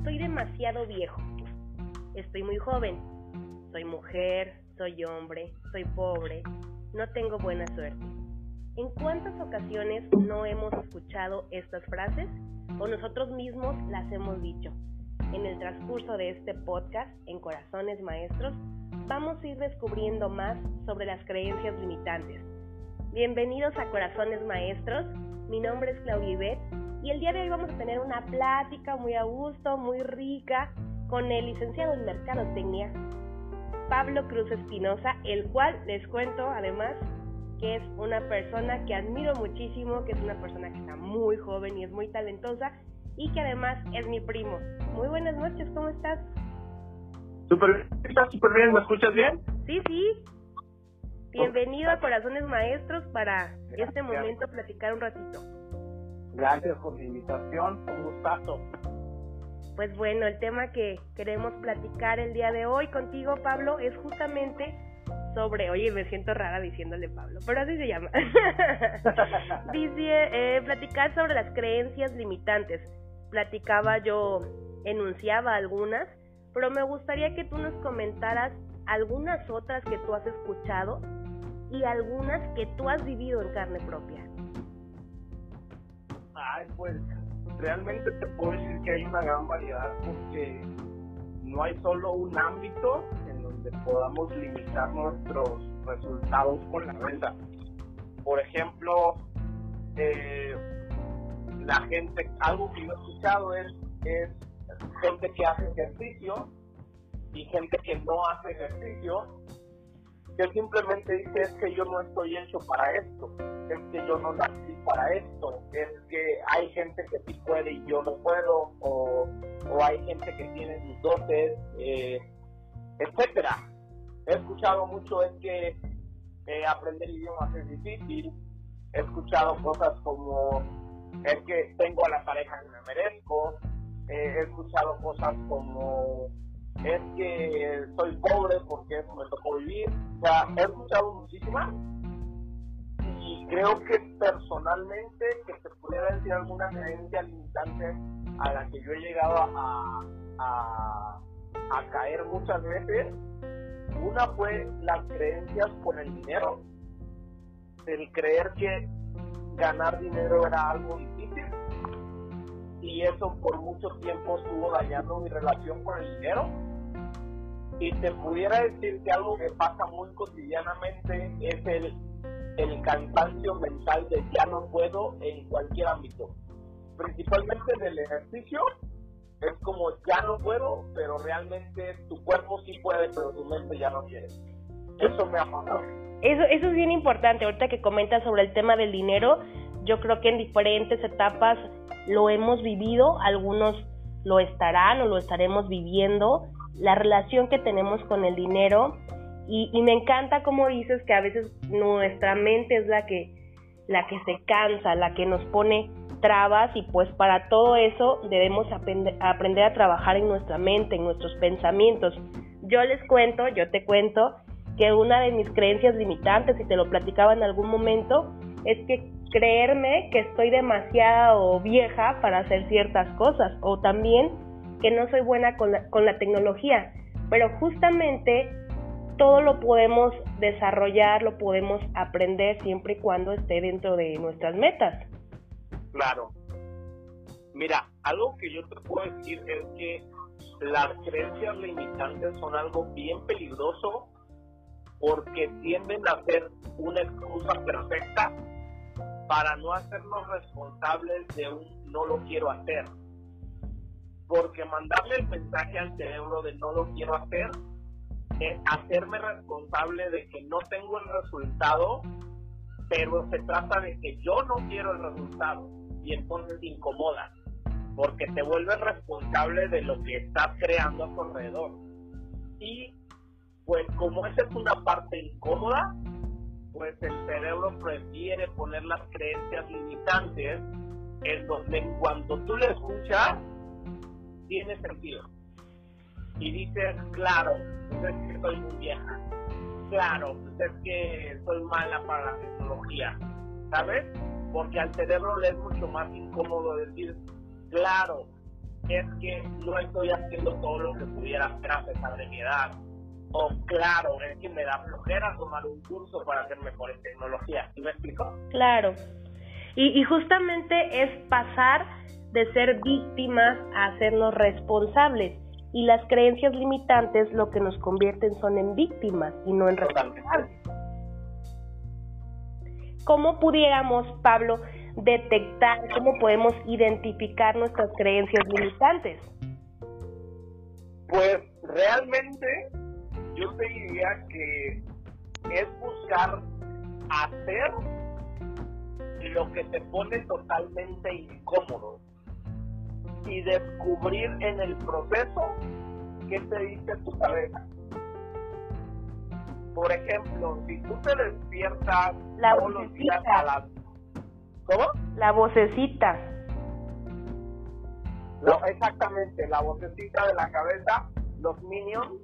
Estoy demasiado viejo. Estoy muy joven. Soy mujer, soy hombre, soy pobre. No tengo buena suerte. ¿En cuántas ocasiones no hemos escuchado estas frases o nosotros mismos las hemos dicho? En el transcurso de este podcast, en Corazones Maestros, vamos a ir descubriendo más sobre las creencias limitantes. Bienvenidos a Corazones Maestros, mi nombre es Claudia Ibet y el día de hoy vamos a tener una plática muy a gusto, muy rica, con el licenciado en Mercadotecnia, Pablo Cruz Espinosa, el cual les cuento además que es una persona que admiro muchísimo, que es una persona que está muy joven y es muy talentosa y que además es mi primo. Muy buenas noches, ¿cómo estás? Súper ¿estás súper bien? ¿Me escuchas bien? Sí, sí. Bienvenido a Corazones Maestros para este momento platicar un ratito. Gracias por la invitación, un gustazo. Pues bueno, el tema que queremos platicar el día de hoy contigo, Pablo, es justamente sobre, oye, me siento rara diciéndole Pablo, pero así se llama. Dice, eh, platicar sobre las creencias limitantes. Platicaba yo, enunciaba algunas, pero me gustaría que tú nos comentaras algunas otras que tú has escuchado y algunas que tú has vivido en carne propia. Ay, pues realmente te puedo decir que hay una gran variedad porque no hay solo un ámbito en donde podamos limitar nuestros resultados con la renta. Por ejemplo, eh, la gente, algo que yo he escuchado es, es gente que hace ejercicio y gente que no hace ejercicio, que simplemente dice es que yo no estoy hecho para esto, es que yo no nací para esto, es que hay gente que sí puede y yo no puedo, o, o hay gente que tiene sus dotes, eh, etcétera. He escuchado mucho es que eh, aprender idiomas es difícil, he escuchado cosas como es que tengo a la pareja que me merezco, eh, he escuchado cosas como es que soy pobre porque eso me tocó vivir. O sea, he escuchado muchísimas y creo que personalmente que se pudiera decir alguna creencia limitante a la que yo he llegado a, a, a caer muchas veces, una fue las creencias con el dinero, el creer que ganar dinero era algo difícil y eso por mucho tiempo estuvo dañando mi relación con el dinero y te pudiera decir que algo que pasa muy cotidianamente es el, el cansancio mental de ya no puedo en cualquier ámbito. Principalmente en el ejercicio, es como ya no puedo, pero realmente tu cuerpo sí puede, pero tu mente ya no quiere. Eso me ha pasado. Eso, eso es bien importante. Ahorita que comentas sobre el tema del dinero, yo creo que en diferentes etapas lo hemos vivido, algunos lo estarán o lo estaremos viviendo la relación que tenemos con el dinero y, me encanta como dices que a veces nuestra mente es la que la que se cansa, la que nos pone trabas y pues para todo eso debemos aprender, aprender a trabajar en nuestra mente, en nuestros pensamientos. Yo les cuento, yo te cuento que una de mis creencias limitantes, y te lo platicaba en algún momento, es que creerme que estoy demasiado vieja para hacer ciertas cosas o también que no soy buena con la, con la tecnología, pero justamente todo lo podemos desarrollar, lo podemos aprender siempre y cuando esté dentro de nuestras metas. Claro. Mira, algo que yo te puedo decir es que las creencias limitantes son algo bien peligroso porque tienden a ser una excusa perfecta para no hacernos responsables de un no lo quiero hacer porque mandarle el mensaje al cerebro de no lo quiero hacer es hacerme responsable de que no tengo el resultado, pero se trata de que yo no quiero el resultado y entonces te incomoda, porque te vuelves responsable de lo que estás creando a tu alrededor. Y pues como esa es una parte incómoda, pues el cerebro prefiere poner las creencias limitantes en donde cuando tú le escuchas, tiene sentido. Y dices, claro, es que soy muy vieja. Claro, pues es que soy mala para la tecnología. ¿Sabes? Porque al cerebro le es mucho más incómodo decir, claro, es que no estoy haciendo todo lo que pudiera hacer a pesar de mi edad. O claro, es que me da flojera tomar un curso para hacer mejor en tecnología. ¿Sí me explico? Claro. Y justamente es pasar de ser víctimas a hacernos responsables. Y las creencias limitantes lo que nos convierten son en víctimas y no en responsables. ¿Cómo pudiéramos, Pablo, detectar, cómo podemos identificar nuestras creencias limitantes? Pues realmente yo te diría que es buscar hacer lo que te pone totalmente incómodo y descubrir en el proceso qué te dice tu cabeza. Por ejemplo, si tú te despiertas La todos los días a las... ¿Cómo? La vocecita. No, exactamente, la vocecita de la cabeza, los minions.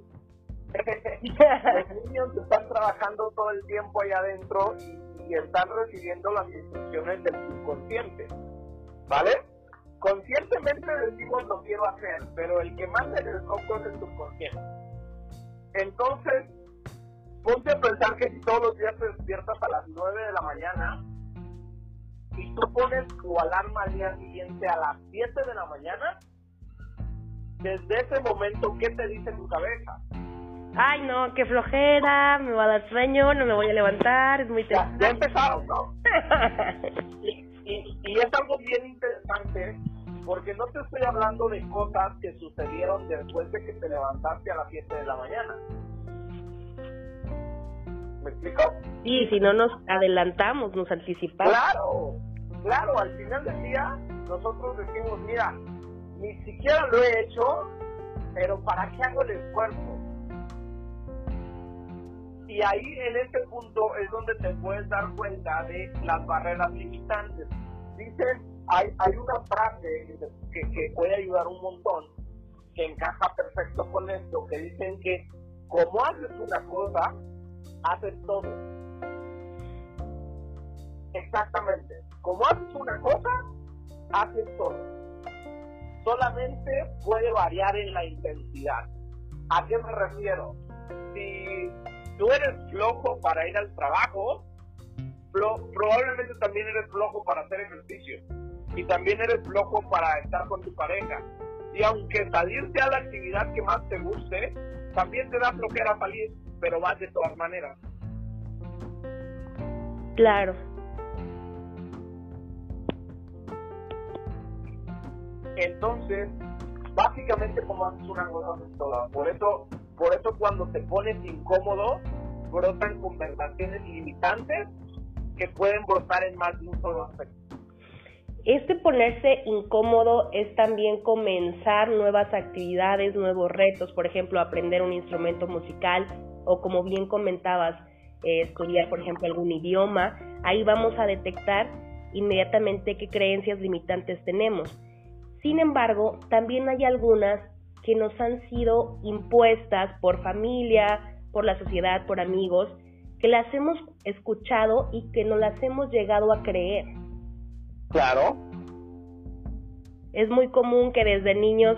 los minions están trabajando todo el tiempo ahí adentro y, y están recibiendo las instrucciones del subconsciente. ¿Vale? Conscientemente decimos lo quiero hacer, pero el que manda en el foco es el subconsciente. Entonces, ponte a pensar que si todos los días te despiertas a las 9 de la mañana y tú pones tu alarma al día siguiente a las 7 de la mañana, desde ese momento, ¿qué te dice tu cabeza? Ay, no, qué flojera, me va a dar sueño, no me voy a levantar, es muy Ya, temprano. ya empezaron, ¿no? Y, y- y es algo bien interesante porque no te estoy hablando de cosas que sucedieron después de que te levantaste a las 7 de la mañana. ¿Me explico? Sí, si no nos adelantamos, nos anticipamos. Claro, claro, al final del día nosotros decimos, mira, ni siquiera lo he hecho, pero ¿para qué hago el esfuerzo? Y ahí en este punto es donde te puedes dar cuenta de las barreras limitantes. Dicen, hay, hay una frase que, que puede ayudar un montón, que encaja perfecto con esto, que dicen que como haces una cosa, haces todo. Exactamente. Como haces una cosa, haces todo. Solamente puede variar en la intensidad. ¿A qué me refiero? Si tú eres flojo para ir al trabajo, probablemente también eres flojo para hacer ejercicio. Y también eres flojo para estar con tu pareja. Y aunque salir sea la actividad que más te guste, también te da flojera salir, pero vas de todas maneras. Claro. Entonces, básicamente como haces una cosa haces todas. Por eso, por eso cuando te pones incómodo, brotan conversaciones limitantes que pueden brotar en más de un solo aspecto. Este ponerse incómodo es también comenzar nuevas actividades, nuevos retos, por ejemplo, aprender un instrumento musical o como bien comentabas, eh, estudiar, por ejemplo, algún idioma. Ahí vamos a detectar inmediatamente qué creencias limitantes tenemos. Sin embargo, también hay algunas que nos han sido impuestas por familia, por la sociedad, por amigos, que las hemos escuchado y que nos las hemos llegado a creer. Claro. Es muy común que desde niños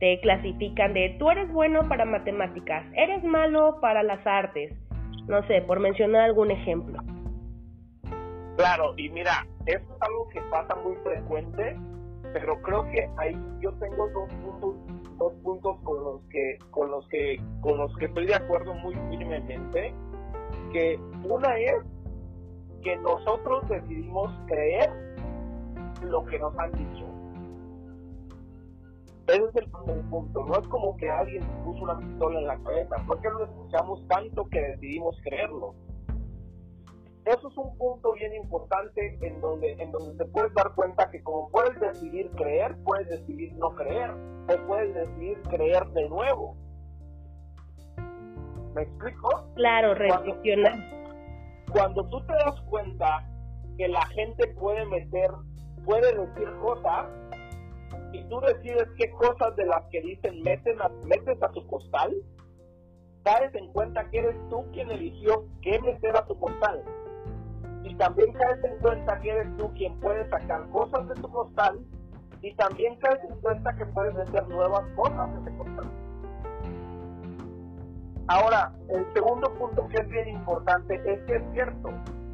te clasifican de tú eres bueno para matemáticas, eres malo para las artes. No sé, por mencionar algún ejemplo. Claro, y mira, esto es algo que pasa muy frecuente, pero creo que ahí yo tengo dos puntos, dos puntos con los que, con los que, con los que estoy de acuerdo muy firmemente. Que una es que nosotros decidimos creer lo que nos han dicho. Ese es el primer punto. No es como que alguien puso una pistola en la cabeza, porque lo escuchamos tanto que decidimos creerlo eso es un punto bien importante en donde en donde te puedes dar cuenta que como puedes decidir creer, puedes decidir no creer, o puedes decidir creer de nuevo. ¿Me explico? Claro, reflexionar. Cuando tú te das cuenta que la gente puede meter, puede decir cosas, y tú decides qué cosas de las que dicen metes a tu costal, caes en cuenta que eres tú quien eligió qué meter a tu costal y también caes en cuenta que eres tú quien puede sacar cosas de tu costal y también caes en cuenta que puedes hacer nuevas cosas en ese contexto. Ahora, el segundo punto que es bien importante es que es cierto,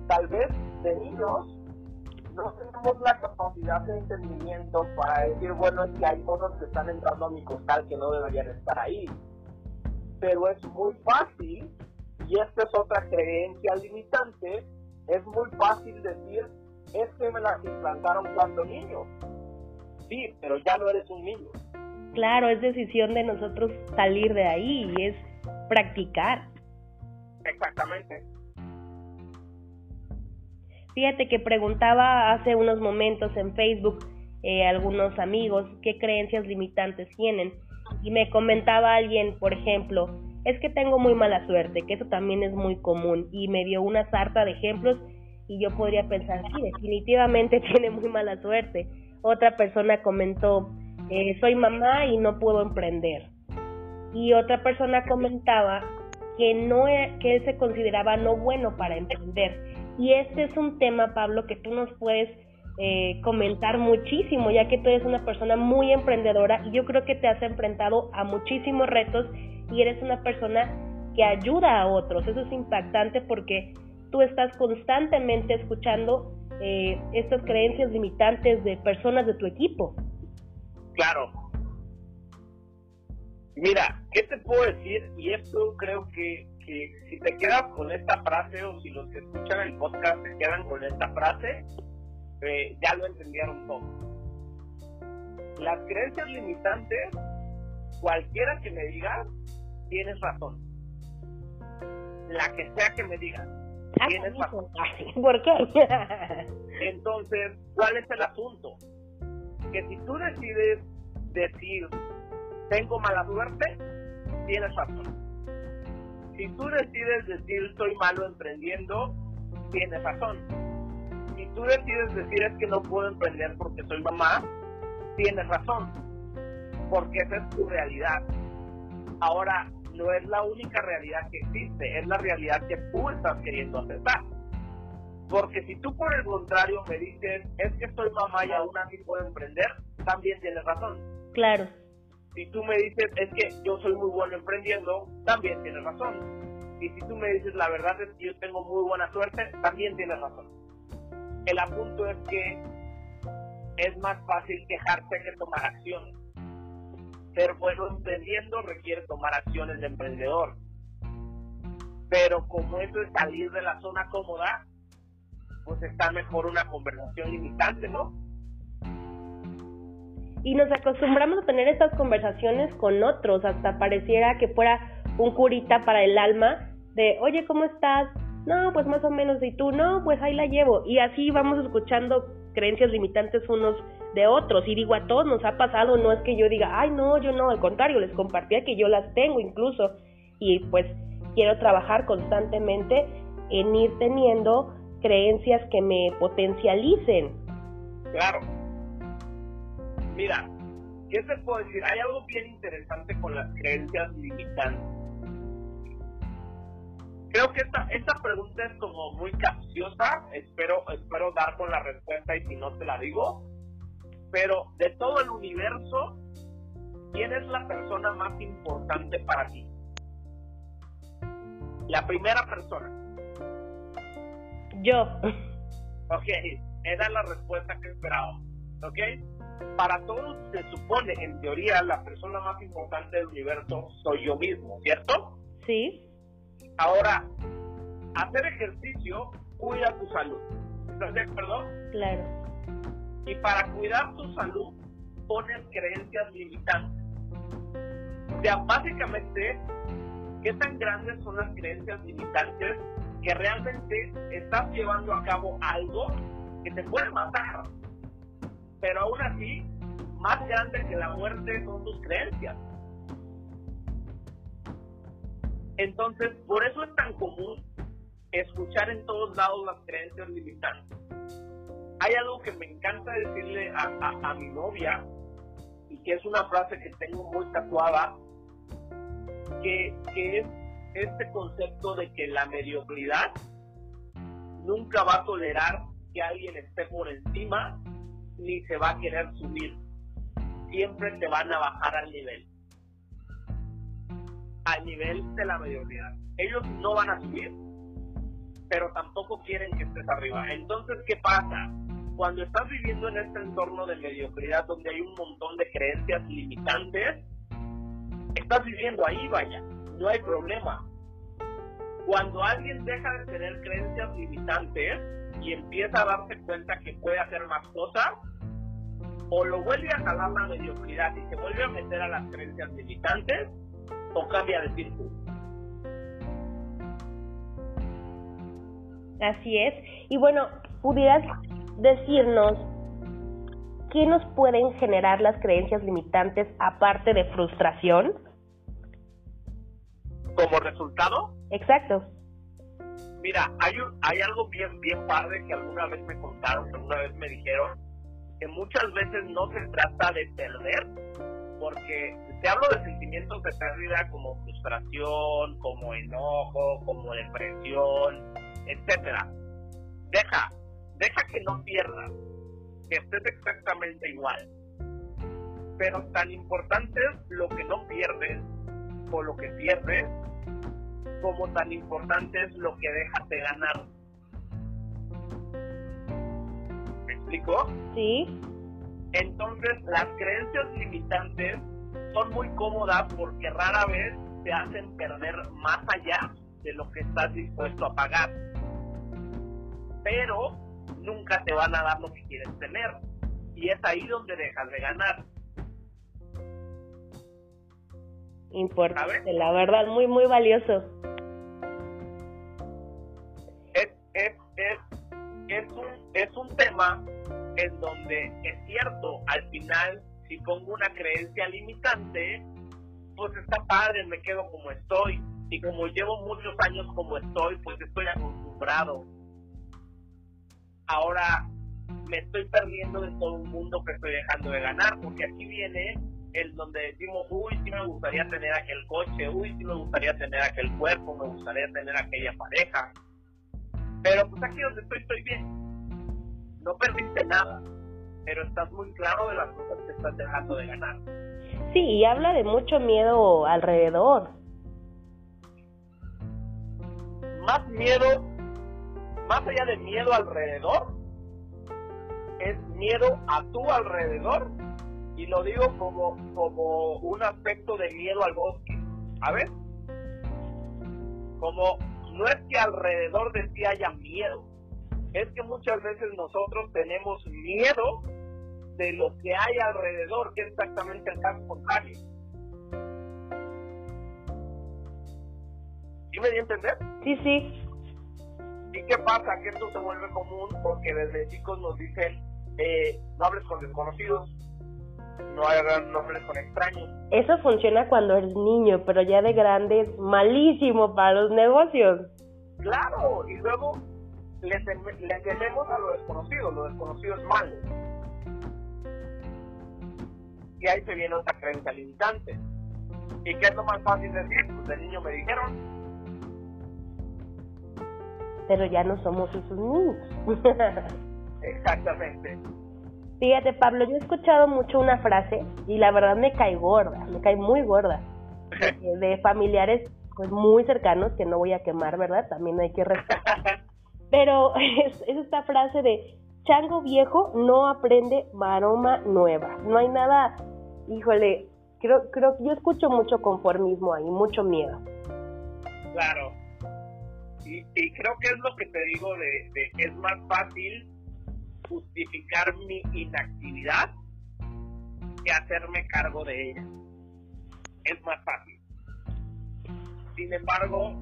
tal vez de niños no tenemos la capacidad de entendimiento para decir, bueno, es que hay cosas que están entrando a mi costal que no deberían estar ahí. Pero es muy fácil, y esta es otra creencia limitante, es muy fácil decir, es que me las implantaron cuando niño. Sí, pero ya no eres un niño. Claro, es decisión de nosotros salir de ahí y es practicar. Exactamente. Fíjate que preguntaba hace unos momentos en Facebook eh, algunos amigos qué creencias limitantes tienen y me comentaba alguien, por ejemplo, es que tengo muy mala suerte, que eso también es muy común y me dio una sarta de ejemplos y yo podría pensar, sí, definitivamente tiene muy mala suerte. Otra persona comentó, eh, soy mamá y no puedo emprender. Y otra persona comentaba que no e, que él se consideraba no bueno para emprender y este es un tema, Pablo, que tú nos puedes eh, comentar muchísimo, ya que tú eres una persona muy emprendedora y yo creo que te has enfrentado a muchísimos retos y eres una persona que ayuda a otros. Eso es impactante porque tú estás constantemente escuchando eh, estas creencias limitantes de personas de tu equipo. Claro. Mira, ¿qué te puedo decir? Y esto creo que si, te quedas con esta frase o si los que escuchan el podcast se quedan con esta frase, eh, ya lo entendieron todo. Las creencias limitantes, cualquiera que me diga, tienes razón. La que sea que me diga, ah, tienes razón. ¿Por qué? Entonces, ¿cuál es el asunto? Que si tú decides decir, tengo mala suerte, tienes razón si tú decides decir soy malo emprendiendo, tienes razón. Si tú decides decir es que no puedo emprender porque soy mamá, tienes razón. Porque esa es tu realidad. Ahora, no es la única realidad que existe, es la realidad que tú estás queriendo aceptar. Porque si tú por el contrario me dices, es que soy mamá y aún así puedo emprender, también tienes razón. Claro. Si tú me dices, es que yo soy muy bueno emprendiendo, también tienes razón. Y si tú me dices, la verdad es que yo tengo muy buena suerte, también tienes razón. El apunto es que es más fácil quejarse que tomar acciones. Ser bueno emprendiendo requiere tomar acciones de emprendedor. Pero como eso es salir de la zona cómoda, pues está mejor una conversación limitante, ¿no? Y nos acostumbramos a tener estas conversaciones con otros, hasta pareciera que fuera un curita para el alma de, oye, ¿cómo estás? No, pues más o menos, y tú, no, pues ahí la llevo. Y así vamos escuchando creencias limitantes unos de otros. Y digo, a todos nos ha pasado, no es que yo diga, ay, no, yo no, al contrario, les compartía que yo las tengo incluso. Y pues quiero trabajar constantemente en ir teniendo creencias que me potencialicen. Claro, Mira, ¿qué se puede decir? Hay algo bien interesante con las creencias limitantes. Creo que esta, esta pregunta es como muy capciosa, espero, espero dar con la respuesta y si no te la digo, pero de todo el universo, ¿quién es la persona más importante para ti? La primera persona. Yo. Ok, es la respuesta que esperaba. ¿Ok? Para todos se supone, en teoría, la persona más importante del universo soy yo mismo, ¿cierto? Sí. Ahora, hacer ejercicio cuida tu salud. ¿Estás de acuerdo? Claro. Y para cuidar tu salud, pones creencias limitantes. O sea, básicamente, ¿qué tan grandes son las creencias limitantes que realmente estás llevando a cabo algo que te puede matar? Pero aún así, más grande que la muerte son tus creencias. Entonces, por eso es tan común escuchar en todos lados las creencias limitantes. Hay algo que me encanta decirle a, mi novia, y que es una frase que tengo muy tatuada, que, que es este concepto de que la mediocridad nunca va a tolerar que alguien esté por encima ni se va a querer subir. siempre te van a bajar al nivel. Al nivel de la mediocridad. Ellos no van a subir, pero tampoco quieren que estés arriba. Entonces, ¿qué pasa? Cuando estás viviendo en este entorno de mediocridad donde hay un montón de creencias limitantes, estás viviendo ahí, vaya, no hay problema. Cuando alguien deja de tener creencias limitantes y empieza a darse cuenta que puede hacer más cosas, o lo vuelve a jalar la mediocridad y se vuelve a meter a las creencias limitantes, o cambia de círculo. Así es. Y bueno, ¿pudieras decirnos qué nos pueden generar las creencias limitantes aparte de frustración? ¿Como resultado? Exacto. Mira, hay, hay algo bien, bien padre que alguna vez me contaron, que alguna vez me dijeron, que muchas veces no se trata de perder, porque te hablo de sentimientos de pérdida como frustración, como enojo, como depresión, etcétera. Deja, deja que no pierdas, que estés exactamente igual. Pero tan importante es lo que no pierdes o lo que pierdes, como tan importante es lo que dejas de ganar. Explico? Sí. Entonces, las creencias limitantes son muy cómodas porque rara vez te hacen perder más allá de lo que estás dispuesto a pagar. Pero nunca te van a dar lo que quieres tener. Y es ahí donde dejas de ganar. Importante, la verdad, muy, muy valioso. Es, es, es, es, un, es un tema en donde es cierto, al final, si pongo una creencia limitante, pues está padre, me quedo como estoy. Y como llevo muchos años como estoy, pues estoy acostumbrado. Ahora me estoy perdiendo de todo un mundo que estoy dejando de ganar, porque aquí viene el donde decimos, uy, sí me gustaría tener aquel coche, uy, sí me gustaría tener aquel cuerpo, me gustaría tener aquella pareja. Pero pues aquí donde estoy, estoy bien. No perdiste nada, pero estás muy claro de las cosas que estás dejando de ganar. Sí, y habla de mucho miedo alrededor. Más miedo, más allá de miedo alrededor, es miedo a tu alrededor y lo digo como, como un aspecto de miedo al bosque. A ver, como no es que alrededor de ti haya miedo, es que muchas veces nosotros tenemos miedo de lo que hay alrededor, que es exactamente el caso contrario. ¿Sí me di a entender? Sí, sí. ¿Y qué pasa? Que esto se vuelve común porque desde chicos nos dicen, eh, no hables con desconocidos, no hagan nombres con extraños. Eso funciona cuando eres niño, pero ya de grande es malísimo para los negocios. Claro, y luego le, le tenemos a lo desconocido, lo desconocido es malo. Y ahí se viene otra creencia limitante. ¿Y qué es lo más fácil decir? Pues de niño me dijeron. Pero ya no somos esos niños. Exactamente. Fíjate, Pablo, yo he escuchado mucho una frase y la verdad me cae gorda, me cae muy gorda. De, de familiares pues muy cercanos que no voy a quemar, ¿verdad? También hay que respetar. Pero es, es esta frase de chango viejo no aprende maroma nueva. No hay nada, híjole, creo, creo que yo escucho mucho conformismo ahí, mucho miedo. Claro. Y, y creo que es lo que te digo de, es más fácil justificar mi inactividad que hacerme cargo de ella. Es más fácil. Sin embargo,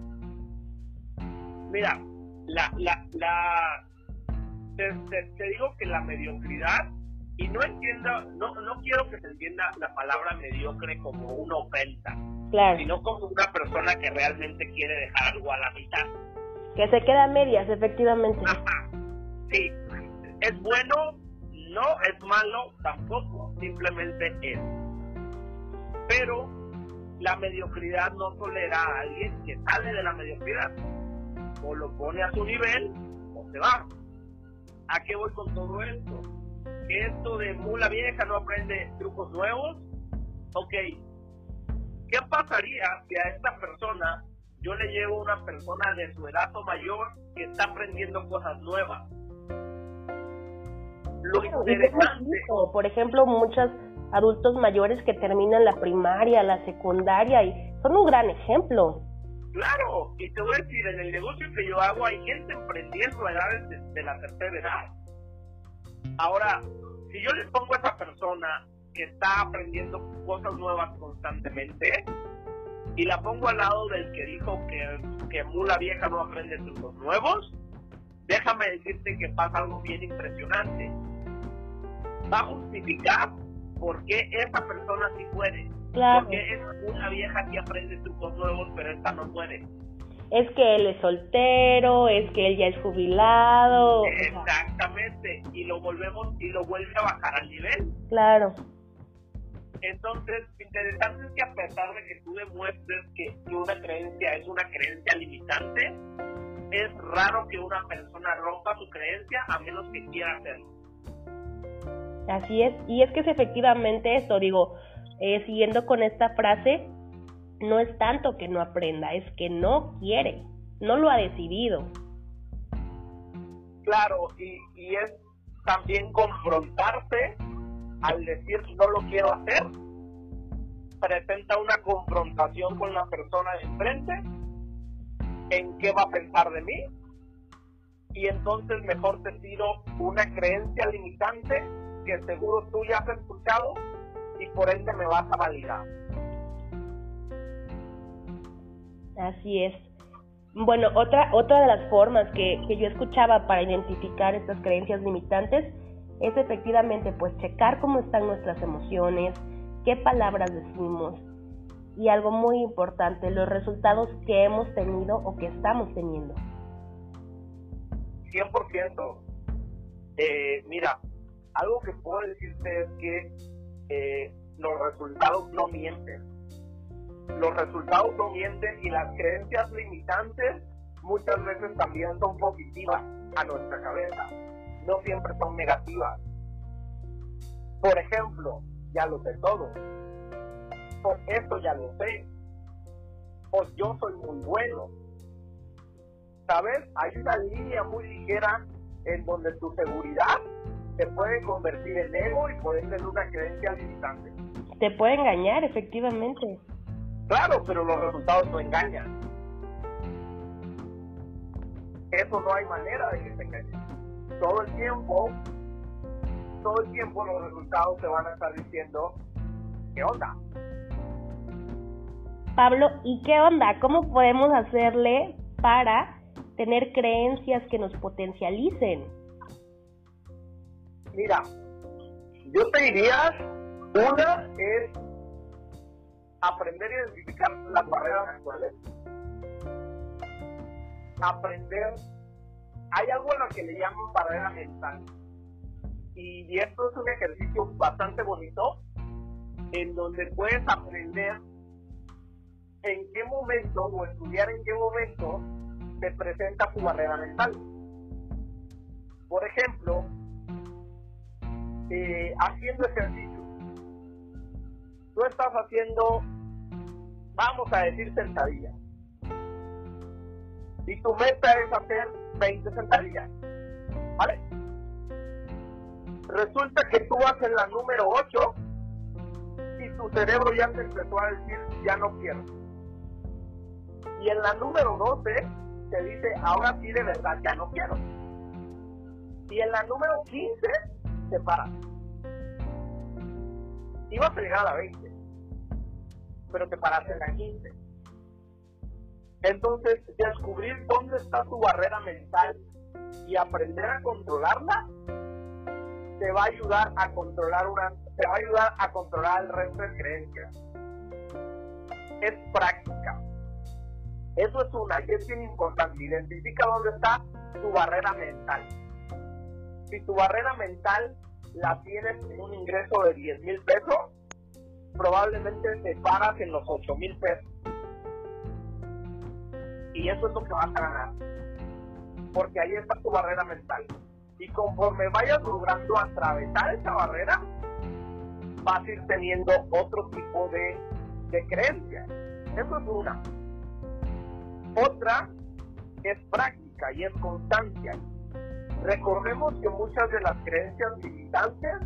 mira, la, la, la te, te, digo que la mediocridad, y no entienda, no, no quiero que se entienda la palabra mediocre como una ofensa, Claro, sino como una persona que realmente quiere dejar algo a la mitad. que se queda a medias, efectivamente. Ajá. Sí, es bueno, no es malo tampoco, simplemente es. Pero la mediocridad no tolera a alguien que sale de la mediocridad. O lo pone a su nivel o se va. ¿A qué voy con todo esto? esto de mula vieja no aprende trucos nuevos. Ok, ¿qué pasaría si a esta persona yo le llevo una persona de su edad o mayor que está aprendiendo cosas nuevas? Lo interesante. Por ejemplo, muchos adultos mayores que terminan la primaria, la secundaria y son un gran ejemplo. Claro, y te voy a decir, en el negocio que yo hago hay gente emprendiendo a edades de, la tercera edad. Ahora, si yo le pongo a esa persona que está aprendiendo cosas nuevas constantemente y la pongo al lado del que dijo que, que mula vieja no aprende trucos nuevos, déjame decirte que pasa algo bien impresionante. Va a justificar por qué esa persona sí puede porque es una vieja que aprende trucos nuevos, pero esta no puede. Es que él es soltero, es que él ya es jubilado. Exactamente, y lo volvemos y lo vuelve a bajar al nivel. Claro. Entonces, interesante es que a pesar de que tú demuestres que una creencia es una creencia limitante, es raro que una persona rompa su creencia a menos que quiera hacerlo. Así es, y es que es efectivamente esto, digo, eh, siguiendo con esta frase, no es tanto que no aprenda, es que no quiere, no lo ha decidido. Claro, y, y es también confrontarte al decir no lo quiero hacer, presenta una confrontación con la persona de enfrente, en qué va a pensar de mí, y entonces mejor te tiro una creencia limitante que seguro tú ya has escuchado y por ende me vas a validar. Así es. Bueno, otra, otra de las formas que, que yo escuchaba para identificar estas creencias limitantes es efectivamente pues checar cómo están nuestras emociones, qué palabras decimos y algo muy importante, los resultados que hemos tenido o que estamos teniendo. 100%. Eh, mira, algo que puedo decirte es que eh, los resultados no mienten. Los resultados no mienten y las creencias limitantes muchas veces también son positivas a nuestra cabeza, no siempre son negativas. Por ejemplo, ya lo sé todo, o esto ya lo sé, o yo soy muy bueno. ¿Sabes? Hay una línea muy ligera en donde tu seguridad te puede convertir en ego y puede ser una creencia limitante. Te puede engañar, efectivamente. Claro, pero los resultados no engañan. Eso no hay manera de que te engañen. Todo el tiempo, todo el tiempo los resultados te van a estar diciendo, ¿qué onda? Pablo, ¿y qué onda? ¿Cómo podemos hacerle para tener creencias que nos potencialicen? Mira, yo te diría, una es aprender a identificar las barreras actuales. Aprender, hay algo en lo que le llaman barrera mental. Y esto es un ejercicio bastante bonito, en donde puedes aprender en qué momento o estudiar en qué momento te presenta tu barrera mental. Por ejemplo, eh, haciendo ejercicio. Tú estás haciendo, vamos a decir, sentadillas. Y tu meta es hacer 20 sentadillas. ¿Vale? Resulta que tú haces la número 8 y tu cerebro ya te empezó a decir, ya no quiero. Y en la número 12 te dice, ahora sí de verdad, ya no quiero. Y en la número 15 te paras. Ibas a llegar a la 20, pero te paraste en la 15. Entonces, descubrir dónde está tu barrera mental y aprender a controlarla te va a ayudar a controlar una te va a ayudar a controlar el resto de creencias. Es práctica. Eso es una, que es bien importante. Identifica dónde está tu barrera mental si tu barrera mental la tienes en un ingreso de 10 mil pesos, probablemente te paras en los 8 mil pesos. Y eso es lo que vas a ganar. Porque ahí está tu barrera mental. Y conforme vayas logrando atravesar esa barrera, vas a ir teniendo otro tipo de, de creencias. Eso es una. Otra es práctica y es constancia. Recordemos que muchas de las creencias limitantes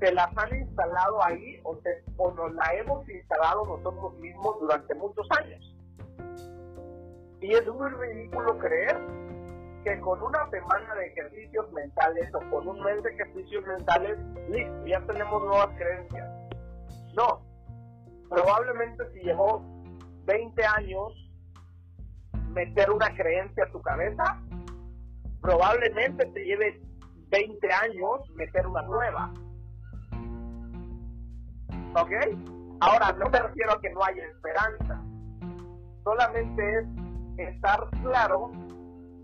se las han instalado ahí o, o nos la hemos instalado nosotros mismos durante muchos años. Y es muy ridículo creer que con una semana de ejercicios mentales o con un mes de ejercicios mentales, listo, ya tenemos nuevas creencias. No, probablemente si llevó 20 años meter una creencia a tu cabeza, probablemente te lleve 20 años meter una nueva. ¿Ok? Ahora, no me refiero a que no haya esperanza. Solamente es estar claro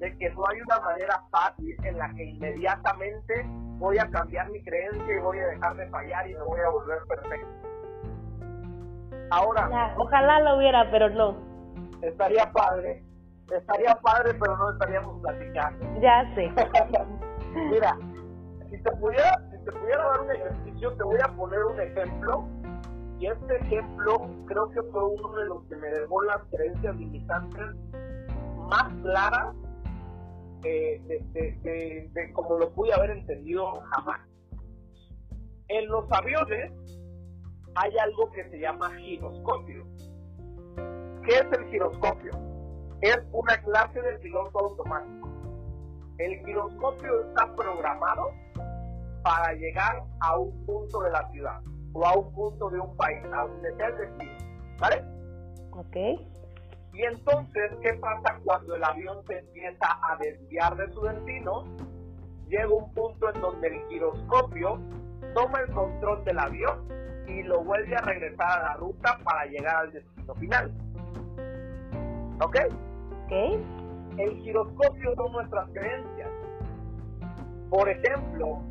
de que no hay una manera fácil en la que inmediatamente voy a cambiar mi creencia y voy a dejar de fallar y me voy a volver perfecto. Ahora, ojalá lo hubiera, pero no. Estaría padre, estaría padre, pero no estaríamos platicando. Ya sé. Mira, si te pudiera, si te pudiera dar un ejercicio, te voy a poner un ejemplo. Y este ejemplo creo que fue uno de los que me dejó las creencias limitantes más claras de, de, de, como lo pude haber entendido jamás. En los aviones hay algo que se llama giroscopio. ¿Qué es el giroscopio? Es una clase de piloto automático. El giroscopio está programado para llegar a un punto de la ciudad o a un punto de un país, a donde sea el destino. ¿Vale? Ok. Y entonces, ¿qué pasa cuando el avión se empieza a desviar de su destino? Llega un punto en donde el giroscopio toma el control del avión y lo vuelve a regresar a la ruta para llegar al destino final. ¿Ok? Ok. El giroscopio son nuestras creencias. Por ejemplo,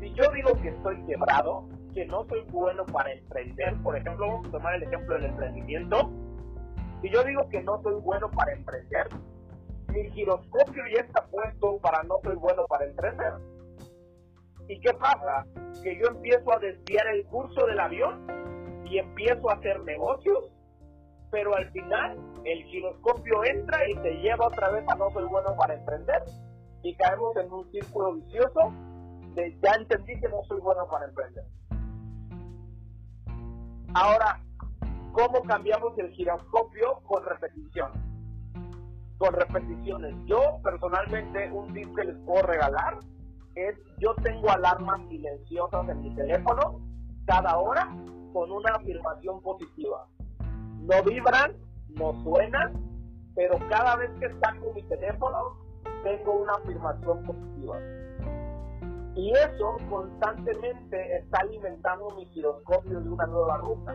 si yo digo que estoy quebrado, que no soy bueno para emprender, por ejemplo, vamos a tomar el ejemplo del emprendimiento, si yo digo que no soy bueno para emprender, mi giroscopio ya está puesto para no soy bueno para emprender. ¿Y qué pasa? Que yo empiezo a desviar el curso del avión y empiezo a hacer negocios, pero al final el giroscopio entra y te lleva otra vez a no soy bueno para emprender y caemos en un círculo vicioso de ya entendí que no soy bueno para emprender. Ahora, ¿Cómo cambiamos el giroscopio? Con repetición. Con repeticiones. Yo personalmente un tip que les puedo regalar es yo tengo alarmas silenciosas en mi teléfono cada hora con una afirmación positiva. No vibran, no suenan, pero cada vez que saco mi teléfono tengo una afirmación positiva. Y eso constantemente está alimentando mi giroscopio de una nueva ruta.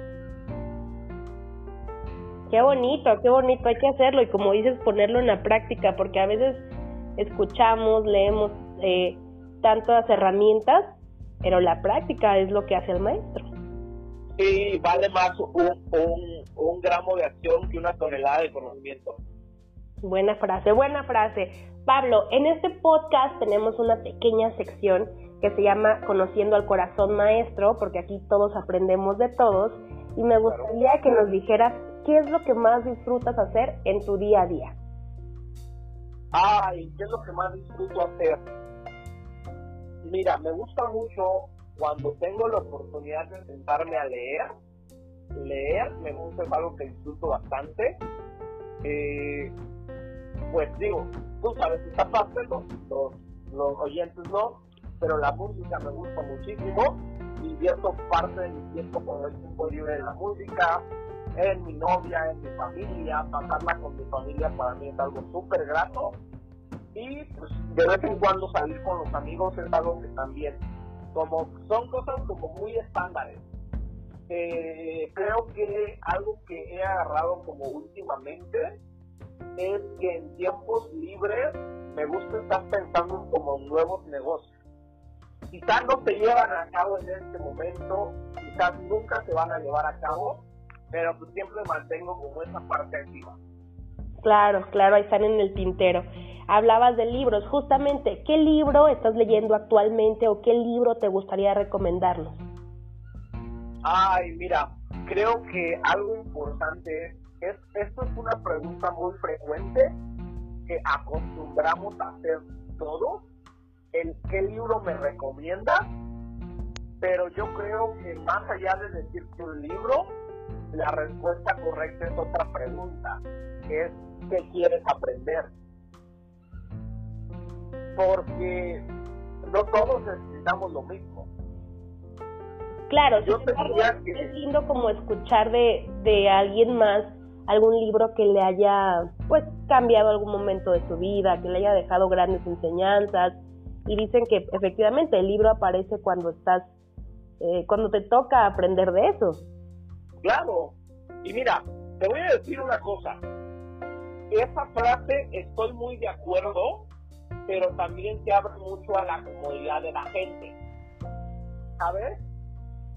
Qué bonito, qué bonito, hay que hacerlo y como dices, ponerlo en la práctica, porque a veces escuchamos, leemos eh, tantas herramientas, pero la práctica es lo que hace el maestro. Sí, vale más un, un gramo de acción que una tonelada de conocimiento. Buena frase, buena frase. Pablo, en este podcast tenemos una pequeña sección que se llama Conociendo al Corazón Maestro, porque aquí todos aprendemos de todos, y me gustaría que nos dijeras ¿qué es lo que más disfrutas hacer en tu día a día? Ay, ¿qué es lo que más disfruto hacer? Mira, me gusta mucho cuando tengo la oportunidad de sentarme a leer. Leer me gusta, es algo que disfruto bastante. Eh, pues digo, tú sabes, esta parte los, los, oyentes no, pero la música me gusta muchísimo. Invierto parte de mi tiempo con el tiempo libre de la música en mi novia, en mi familia, pasarla con mi familia para mí es algo súper grato. Y pues, de vez en cuando salir con los amigos es algo que también, como son cosas como muy estándares. Eh, creo que algo que he agarrado como últimamente es que en tiempos libres me gusta estar pensando como nuevos negocios. Quizás no se llevan a cabo en este momento, quizás nunca se van a llevar a cabo, pero pues siempre mantengo como esa parte activa. Claro, claro, ahí están en el tintero. Hablabas de libros, justamente, ¿qué libro estás leyendo actualmente o qué libro te gustaría recomendarnos? Ay, mira, creo que algo importante es, esto es una pregunta muy frecuente que acostumbramos a hacer todos, el qué libro me recomienda, pero yo creo que más allá de decirte un libro, la respuesta correcta es otra pregunta, es qué quieres aprender. Porque no todos necesitamos lo mismo. Claro, yo es lindo como escuchar de, de alguien más algún libro que le haya pues cambiado algún momento de su vida, que le haya dejado grandes enseñanzas y dicen que efectivamente el libro aparece cuando estás eh, cuando te toca aprender de eso. Claro. Y mira, te voy a decir una cosa. Esa frase estoy muy de acuerdo, pero también te abre mucho a la comodidad de la gente. ¿Sabes?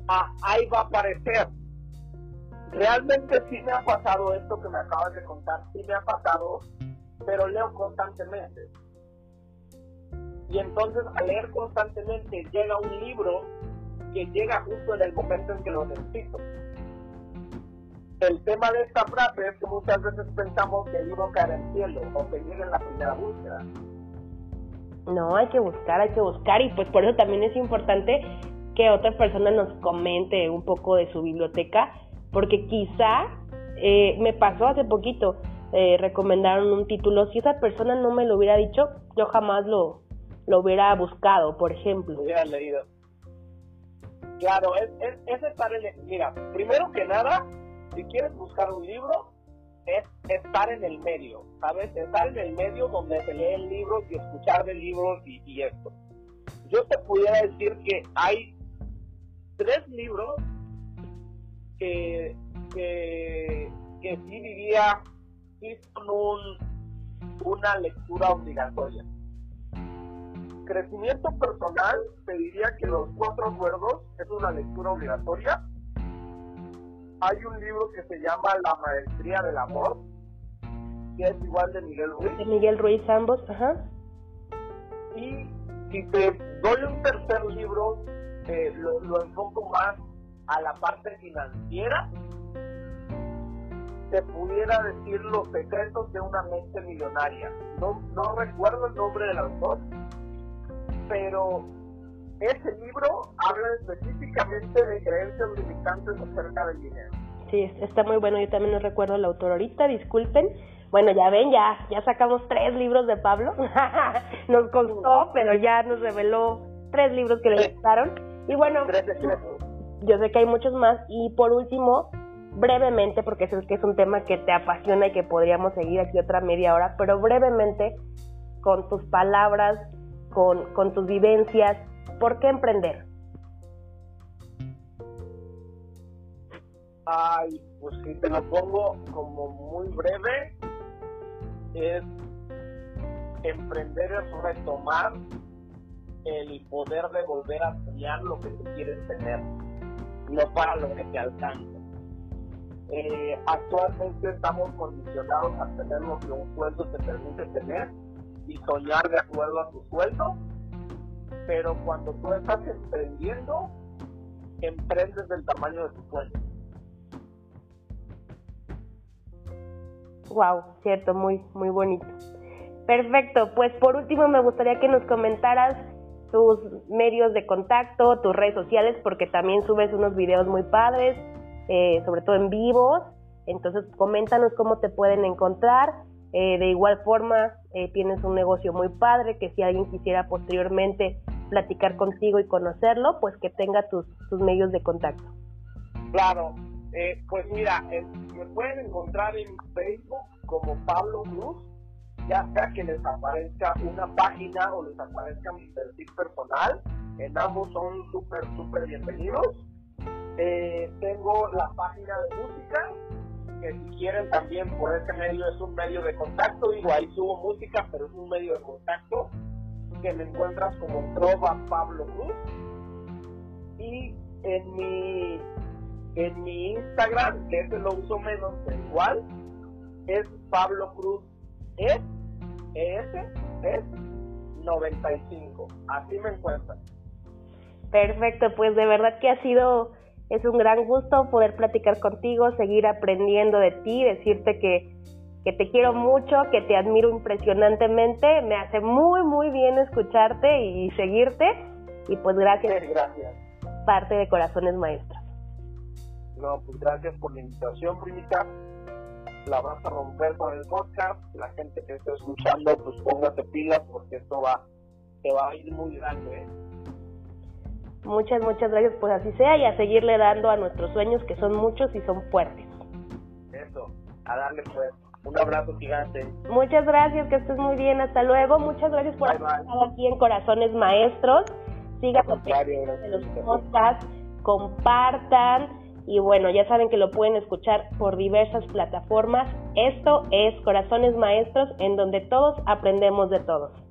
Ah, ahí va a aparecer realmente sí me ha pasado esto que me acabas de contar, sí me ha pasado, pero leo constantemente. Y entonces al leer constantemente llega un libro que llega justo en el momento en que lo necesito. El tema de esta frase es que muchas veces pensamos que el libro cae en el cielo o que llega en la primera búsqueda. No, hay que buscar, hay que buscar y pues por eso también es importante que otra persona nos comente un poco de su biblioteca porque quizá eh, me pasó hace poquito, eh, recomendaron un título, si esa persona no me lo hubiera dicho, yo jamás lo, lo hubiera buscado, por ejemplo. Lo hubiera leído. Claro, es, es, es estar en mira, primero que nada, si quieres buscar un libro, es estar en el medio, ¿sabes? Estar en el medio donde se leen libros y escuchar de libros y, esto. Yo te pudiera decir que hay tres libros que, que, que sí diría, sí son un, una lectura obligatoria. Crecimiento personal, te diría que Los Cuatro Acuerdos es una lectura obligatoria. Hay un libro que se llama La Maestría del Amor, que es igual de Miguel Ruiz. De Miguel Ruiz ambos, ajá. Y si te doy un tercer libro, eh, lo, lo enfoco más a la parte financiera, te pudiera decir los secretos de una mente millonaria. No, no recuerdo el nombre del autor, pero ese libro habla específicamente de creencias limitantes acerca del dinero. Sí, está muy bueno. Yo también no recuerdo el autor ahorita, disculpen. Bueno, ya ven, ya, ya sacamos tres libros de Pablo. nos costó, pero ya nos reveló tres libros que le gustaron. Y bueno, yo sé que hay muchos más y por último, brevemente, porque sé que es un tema que te apasiona y que podríamos seguir aquí otra media hora, pero brevemente, con tus palabras, con, con tus vivencias, ¿por qué emprender? Ay, pues si te lo pongo como muy breve, es emprender es retomar el poder de volver a soñar lo que tú quieres tener no para lo que te alcanza. Eh, actualmente estamos condicionados a tener lo que un sueldo te permite tener y soñar de acuerdo a tu sueldo, pero cuando tú estás emprendiendo, emprendes del tamaño de tu sueldo. Wow, cierto, muy, muy bonito. Perfecto, pues por último me gustaría que nos comentaras tus medios de contacto, tus redes sociales, porque también subes unos videos muy padres, eh, sobre todo en vivos. Entonces, coméntanos cómo te pueden encontrar. Eh, de igual forma, eh, tienes un negocio muy padre que si alguien quisiera posteriormente platicar contigo y conocerlo, pues que tenga tus, tus medios de contacto. Claro, pues mira, me pueden encontrar en Facebook como Pablo Cruz ya sea que les aparezca una página o les aparezca mi perfil personal, en ambos son súper, súper bienvenidos. Eh, tengo la página de música, que si quieren también por ese medio es un medio de contacto, digo, ahí subo música, pero es un medio de contacto, que me encuentras como Trova Pablo Cruz. Y en mi, en mi Instagram, que ese lo uso menos, igual, es Pablo Cruz es ES es 95. Así me encuentran. Perfecto, pues de verdad que ha sido, es un gran gusto poder platicar contigo, seguir aprendiendo de ti, decirte que, que te quiero mucho, que te admiro impresionantemente, me hace muy, muy bien escucharte y seguirte. Y pues gracias. gracias. Parte de Corazones Maestros. No, pues gracias por la invitación, primita. La vas a romper con el podcast. La gente que está escuchando, pues póngate pilas porque esto va, te va a ir muy grande. ¿eh? Muchas, muchas gracias, pues así sea y a seguirle dando a nuestros sueños que son muchos y son fuertes. Eso, a darle pues. Un abrazo gigante. Muchas gracias, que estés muy bien. Hasta luego. Muchas gracias por estar aquí en Corazones Maestros. Sigan los podcasts, compartan y bueno, ya saben que lo pueden escuchar por diversas plataformas. Esto es Corazones Maestros en donde todos aprendemos de todos.